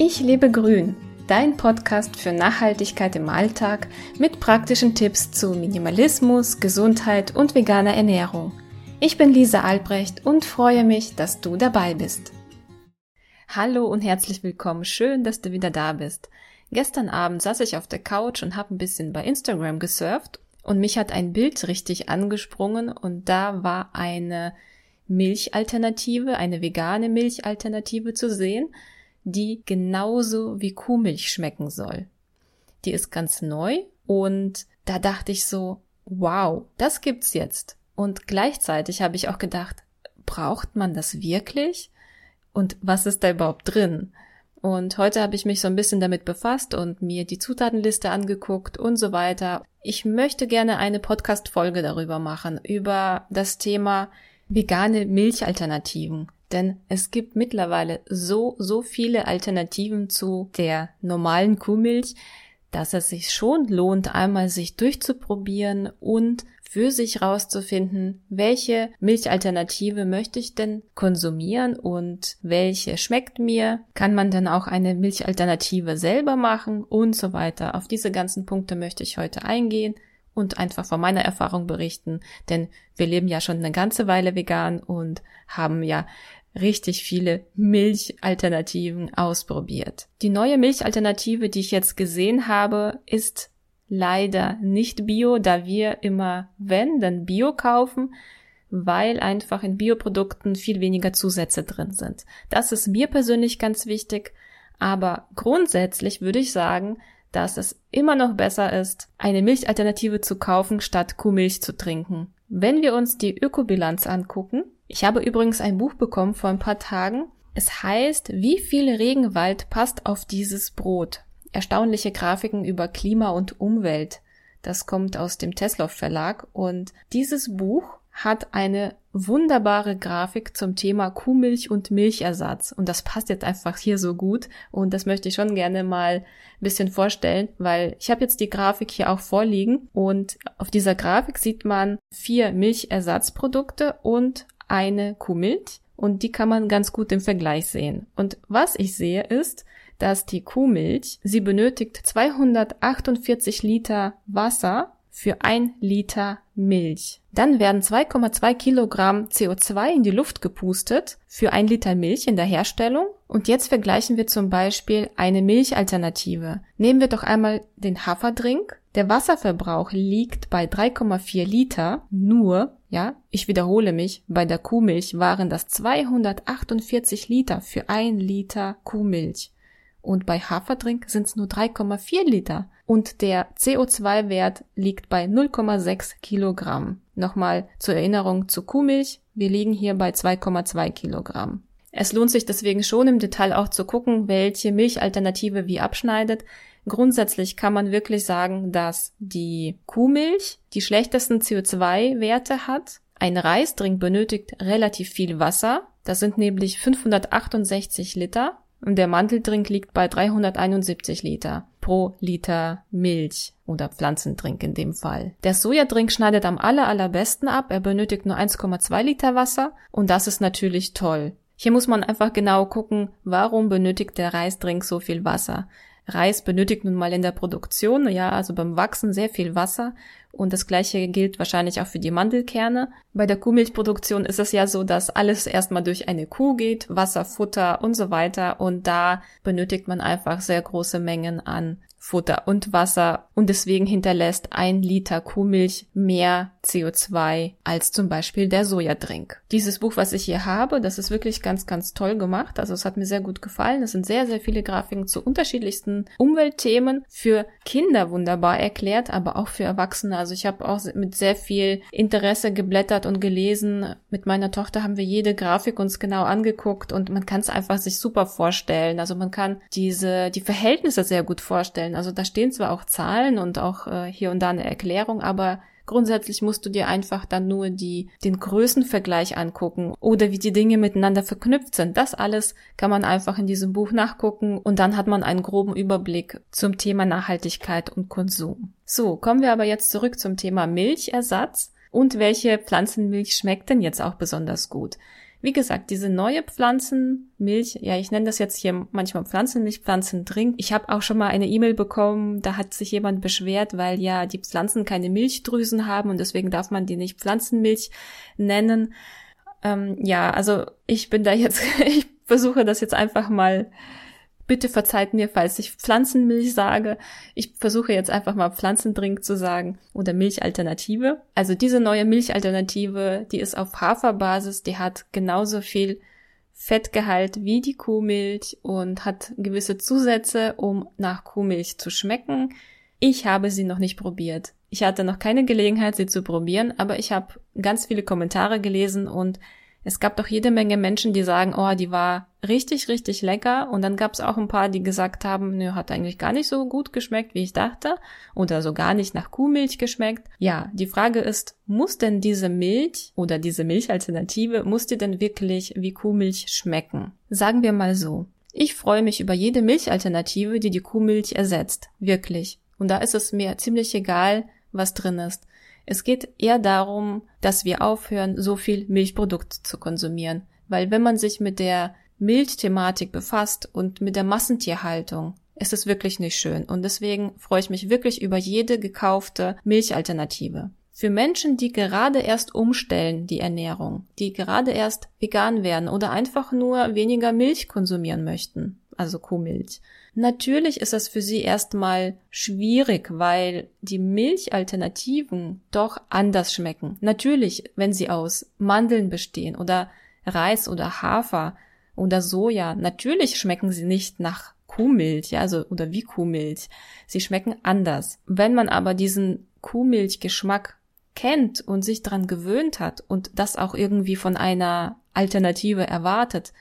Ich lebe grün, dein Podcast für Nachhaltigkeit im Alltag mit praktischen Tipps zu Minimalismus, Gesundheit und veganer Ernährung. Ich bin Lisa Albrecht und freue mich, dass du dabei bist. Hallo und herzlich willkommen. Schön, dass du wieder da bist. Gestern Abend saß ich auf der Couch und habe ein bisschen bei Instagram gesurft und mich hat ein Bild richtig angesprungen und da war eine Milchalternative, eine vegane Milchalternative zu sehen die genauso wie Kuhmilch schmecken soll. Die ist ganz neu und da dachte ich so, wow, das gibt's jetzt. Und gleichzeitig habe ich auch gedacht, braucht man das wirklich? Und was ist da überhaupt drin? Und heute habe ich mich so ein bisschen damit befasst und mir die Zutatenliste angeguckt und so weiter. Ich möchte gerne eine Podcast-Folge darüber machen, über das Thema vegane Milchalternativen. Denn es gibt mittlerweile so, so viele Alternativen zu der normalen Kuhmilch, dass es sich schon lohnt, einmal sich durchzuprobieren und für sich rauszufinden, welche Milchalternative möchte ich denn konsumieren und welche schmeckt mir, kann man dann auch eine Milchalternative selber machen und so weiter. Auf diese ganzen Punkte möchte ich heute eingehen und einfach von meiner Erfahrung berichten, denn wir leben ja schon eine ganze Weile vegan und haben ja richtig viele Milchalternativen ausprobiert. Die neue Milchalternative, die ich jetzt gesehen habe, ist leider nicht bio, da wir immer, wenn, dann bio kaufen, weil einfach in Bioprodukten viel weniger Zusätze drin sind. Das ist mir persönlich ganz wichtig, aber grundsätzlich würde ich sagen, dass es immer noch besser ist, eine Milchalternative zu kaufen, statt Kuhmilch zu trinken. Wenn wir uns die Ökobilanz angucken, ich habe übrigens ein Buch bekommen vor ein paar Tagen. Es heißt, wie viel Regenwald passt auf dieses Brot? Erstaunliche Grafiken über Klima und Umwelt. Das kommt aus dem Tesla Verlag und dieses Buch hat eine wunderbare Grafik zum Thema Kuhmilch und Milchersatz. Und das passt jetzt einfach hier so gut. Und das möchte ich schon gerne mal ein bisschen vorstellen, weil ich habe jetzt die Grafik hier auch vorliegen. Und auf dieser Grafik sieht man vier Milchersatzprodukte und eine Kuhmilch. Und die kann man ganz gut im Vergleich sehen. Und was ich sehe ist, dass die Kuhmilch, sie benötigt 248 Liter Wasser für ein Liter Milch. Dann werden 2,2 Kilogramm CO2 in die Luft gepustet für ein Liter Milch in der Herstellung. Und jetzt vergleichen wir zum Beispiel eine Milchalternative. Nehmen wir doch einmal den Haferdrink. Der Wasserverbrauch liegt bei 3,4 Liter. Nur, ja, ich wiederhole mich, bei der Kuhmilch waren das 248 Liter für ein Liter Kuhmilch und bei Haferdrink sind es nur 3,4 Liter und der CO2-Wert liegt bei 0,6 Kilogramm. Nochmal zur Erinnerung zu Kuhmilch, wir liegen hier bei 2,2 Kilogramm. Es lohnt sich deswegen schon im Detail auch zu gucken, welche Milchalternative wie abschneidet. Grundsätzlich kann man wirklich sagen, dass die Kuhmilch die schlechtesten CO2-Werte hat. Ein Reisdrink benötigt relativ viel Wasser. Das sind nämlich 568 Liter und der Manteldrink liegt bei 371 Liter pro Liter Milch oder Pflanzendrink in dem Fall. Der Sojadrink schneidet am aller allerbesten ab. Er benötigt nur 1,2 Liter Wasser und das ist natürlich toll. Hier muss man einfach genau gucken, warum benötigt der Reisdrink so viel Wasser. Reis benötigt nun mal in der Produktion, ja, also beim Wachsen sehr viel Wasser und das gleiche gilt wahrscheinlich auch für die Mandelkerne. Bei der Kuhmilchproduktion ist es ja so, dass alles erstmal durch eine Kuh geht, Wasser, Futter und so weiter und da benötigt man einfach sehr große Mengen an Futter und Wasser und deswegen hinterlässt ein Liter Kuhmilch mehr CO2 als zum Beispiel der Sojadrink. Dieses Buch, was ich hier habe, das ist wirklich ganz, ganz toll gemacht. Also es hat mir sehr gut gefallen. Es sind sehr, sehr viele Grafiken zu unterschiedlichsten Umweltthemen für Kinder wunderbar erklärt, aber auch für Erwachsene. Also ich habe auch mit sehr viel Interesse geblättert und gelesen. Mit meiner Tochter haben wir jede Grafik uns genau angeguckt und man kann es einfach sich super vorstellen. Also man kann diese, die Verhältnisse sehr gut vorstellen. Also da stehen zwar auch Zahlen und auch äh, hier und da eine Erklärung, aber Grundsätzlich musst du dir einfach dann nur die, den Größenvergleich angucken oder wie die Dinge miteinander verknüpft sind. Das alles kann man einfach in diesem Buch nachgucken und dann hat man einen groben Überblick zum Thema Nachhaltigkeit und Konsum. So, kommen wir aber jetzt zurück zum Thema Milchersatz und welche Pflanzenmilch schmeckt denn jetzt auch besonders gut? Wie gesagt, diese neue Pflanzenmilch, ja, ich nenne das jetzt hier manchmal Pflanzenmilch, Pflanzendrink. Ich habe auch schon mal eine E-Mail bekommen, da hat sich jemand beschwert, weil ja die Pflanzen keine Milchdrüsen haben und deswegen darf man die nicht Pflanzenmilch nennen. Ähm, ja, also ich bin da jetzt, ich versuche das jetzt einfach mal Bitte verzeiht mir, falls ich Pflanzenmilch sage. Ich versuche jetzt einfach mal Pflanzendrink zu sagen oder Milchalternative. Also diese neue Milchalternative, die ist auf Haferbasis, die hat genauso viel Fettgehalt wie die Kuhmilch und hat gewisse Zusätze, um nach Kuhmilch zu schmecken. Ich habe sie noch nicht probiert. Ich hatte noch keine Gelegenheit, sie zu probieren, aber ich habe ganz viele Kommentare gelesen und es gab doch jede Menge Menschen, die sagen, oh, die war richtig, richtig lecker. Und dann gab es auch ein paar, die gesagt haben, nö, hat eigentlich gar nicht so gut geschmeckt, wie ich dachte. Oder so gar nicht nach Kuhmilch geschmeckt. Ja, die Frage ist, muss denn diese Milch oder diese Milchalternative, muss die denn wirklich wie Kuhmilch schmecken? Sagen wir mal so. Ich freue mich über jede Milchalternative, die die Kuhmilch ersetzt. Wirklich. Und da ist es mir ziemlich egal, was drin ist. Es geht eher darum, dass wir aufhören, so viel Milchprodukte zu konsumieren. Weil wenn man sich mit der Milchthematik befasst und mit der Massentierhaltung, ist es wirklich nicht schön. Und deswegen freue ich mich wirklich über jede gekaufte Milchalternative. Für Menschen, die gerade erst umstellen die Ernährung, die gerade erst vegan werden oder einfach nur weniger Milch konsumieren möchten, also Kuhmilch, Natürlich ist das für sie erstmal schwierig, weil die Milchalternativen doch anders schmecken. Natürlich, wenn sie aus Mandeln bestehen oder Reis oder Hafer oder Soja, natürlich schmecken sie nicht nach Kuhmilch, ja, also oder wie Kuhmilch. Sie schmecken anders. Wenn man aber diesen Kuhmilchgeschmack kennt und sich dran gewöhnt hat und das auch irgendwie von einer Alternative erwartet,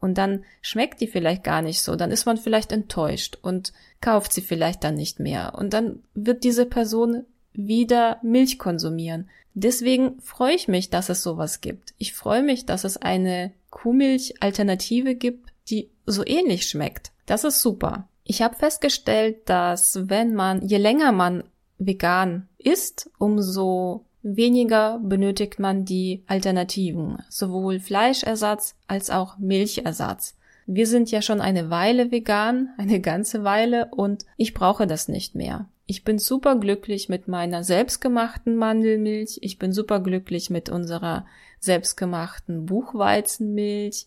und dann schmeckt die vielleicht gar nicht so, dann ist man vielleicht enttäuscht und kauft sie vielleicht dann nicht mehr und dann wird diese Person wieder Milch konsumieren. Deswegen freue ich mich, dass es sowas gibt. Ich freue mich, dass es eine Kuhmilch-Alternative gibt, die so ähnlich schmeckt. Das ist super. Ich habe festgestellt, dass wenn man, je länger man vegan isst, umso weniger benötigt man die Alternativen, sowohl Fleischersatz als auch Milchersatz. Wir sind ja schon eine Weile vegan, eine ganze Weile, und ich brauche das nicht mehr. Ich bin super glücklich mit meiner selbstgemachten Mandelmilch. Ich bin super glücklich mit unserer selbstgemachten Buchweizenmilch,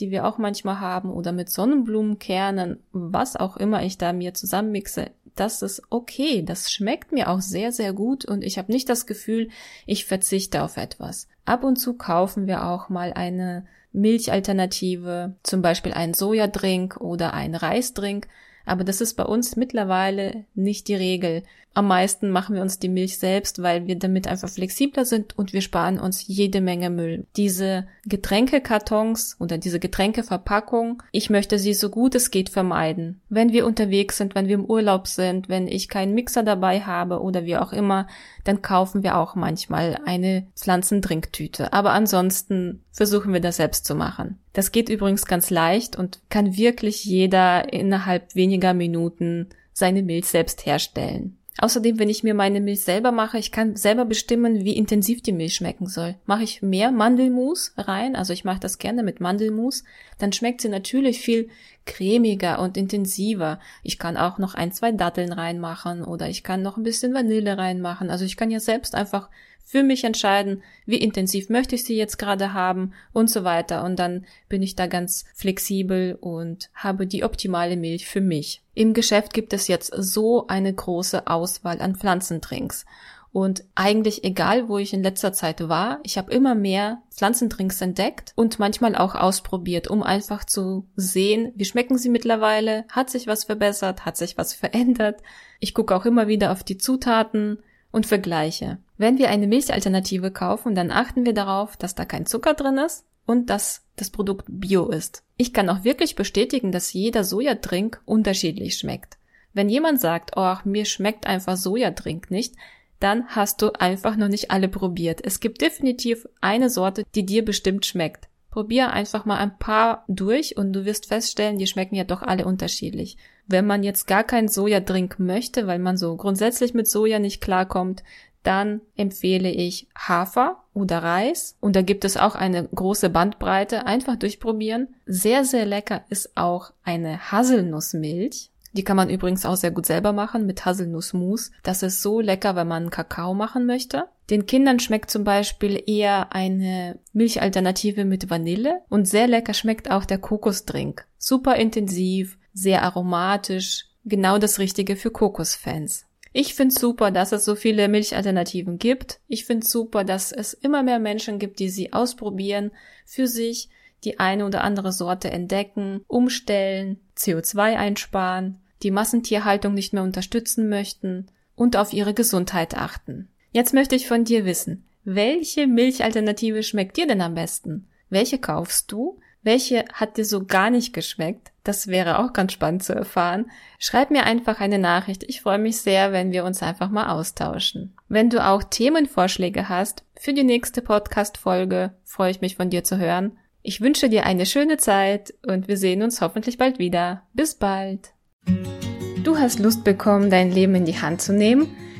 die wir auch manchmal haben, oder mit Sonnenblumenkernen, was auch immer ich da mir zusammenmixe das ist okay, das schmeckt mir auch sehr, sehr gut und ich habe nicht das Gefühl, ich verzichte auf etwas. Ab und zu kaufen wir auch mal eine Milchalternative, zum Beispiel einen Sojadrink oder einen Reisdrink, aber das ist bei uns mittlerweile nicht die Regel. Am meisten machen wir uns die Milch selbst, weil wir damit einfach flexibler sind und wir sparen uns jede Menge Müll. Diese Getränkekartons oder diese Getränkeverpackung, ich möchte sie so gut es geht vermeiden. Wenn wir unterwegs sind, wenn wir im Urlaub sind, wenn ich keinen Mixer dabei habe oder wie auch immer, dann kaufen wir auch manchmal eine Pflanzendrinktüte. Aber ansonsten versuchen wir das selbst zu machen. Das geht übrigens ganz leicht und kann wirklich jeder innerhalb weniger Minuten seine Milch selbst herstellen. Außerdem, wenn ich mir meine Milch selber mache, ich kann selber bestimmen, wie intensiv die Milch schmecken soll. Mache ich mehr Mandelmus rein, also ich mache das gerne mit Mandelmus, dann schmeckt sie natürlich viel cremiger und intensiver. Ich kann auch noch ein, zwei Datteln reinmachen oder ich kann noch ein bisschen Vanille reinmachen. Also ich kann ja selbst einfach für mich entscheiden, wie intensiv möchte ich sie jetzt gerade haben und so weiter. Und dann bin ich da ganz flexibel und habe die optimale Milch für mich. Im Geschäft gibt es jetzt so eine große Auswahl an Pflanzendrinks. Und eigentlich egal, wo ich in letzter Zeit war, ich habe immer mehr Pflanzendrinks entdeckt und manchmal auch ausprobiert, um einfach zu sehen, wie schmecken sie mittlerweile, hat sich was verbessert, hat sich was verändert. Ich gucke auch immer wieder auf die Zutaten, und vergleiche. Wenn wir eine Milchalternative kaufen, dann achten wir darauf, dass da kein Zucker drin ist und dass das Produkt bio ist. Ich kann auch wirklich bestätigen, dass jeder Sojadrink unterschiedlich schmeckt. Wenn jemand sagt, oh, mir schmeckt einfach Sojadrink nicht, dann hast du einfach noch nicht alle probiert. Es gibt definitiv eine Sorte, die dir bestimmt schmeckt. Probier einfach mal ein paar durch und du wirst feststellen, die schmecken ja doch alle unterschiedlich. Wenn man jetzt gar keinen Sojadrink möchte, weil man so grundsätzlich mit Soja nicht klarkommt, dann empfehle ich Hafer oder Reis. Und da gibt es auch eine große Bandbreite. Einfach durchprobieren. Sehr, sehr lecker ist auch eine Haselnussmilch. Die kann man übrigens auch sehr gut selber machen mit Haselnussmus. Das ist so lecker, wenn man Kakao machen möchte. Den Kindern schmeckt zum Beispiel eher eine Milchalternative mit Vanille und sehr lecker schmeckt auch der Kokosdrink. Super intensiv, sehr aromatisch, genau das Richtige für Kokosfans. Ich finde super, dass es so viele Milchalternativen gibt. Ich finde super, dass es immer mehr Menschen gibt, die sie ausprobieren, für sich die eine oder andere Sorte entdecken, umstellen, CO2 einsparen, die Massentierhaltung nicht mehr unterstützen möchten und auf ihre Gesundheit achten. Jetzt möchte ich von dir wissen, welche Milchalternative schmeckt dir denn am besten? Welche kaufst du? Welche hat dir so gar nicht geschmeckt? Das wäre auch ganz spannend zu erfahren. Schreib mir einfach eine Nachricht. Ich freue mich sehr, wenn wir uns einfach mal austauschen. Wenn du auch Themenvorschläge hast für die nächste Podcast-Folge, freue ich mich von dir zu hören. Ich wünsche dir eine schöne Zeit und wir sehen uns hoffentlich bald wieder. Bis bald. Du hast Lust bekommen, dein Leben in die Hand zu nehmen?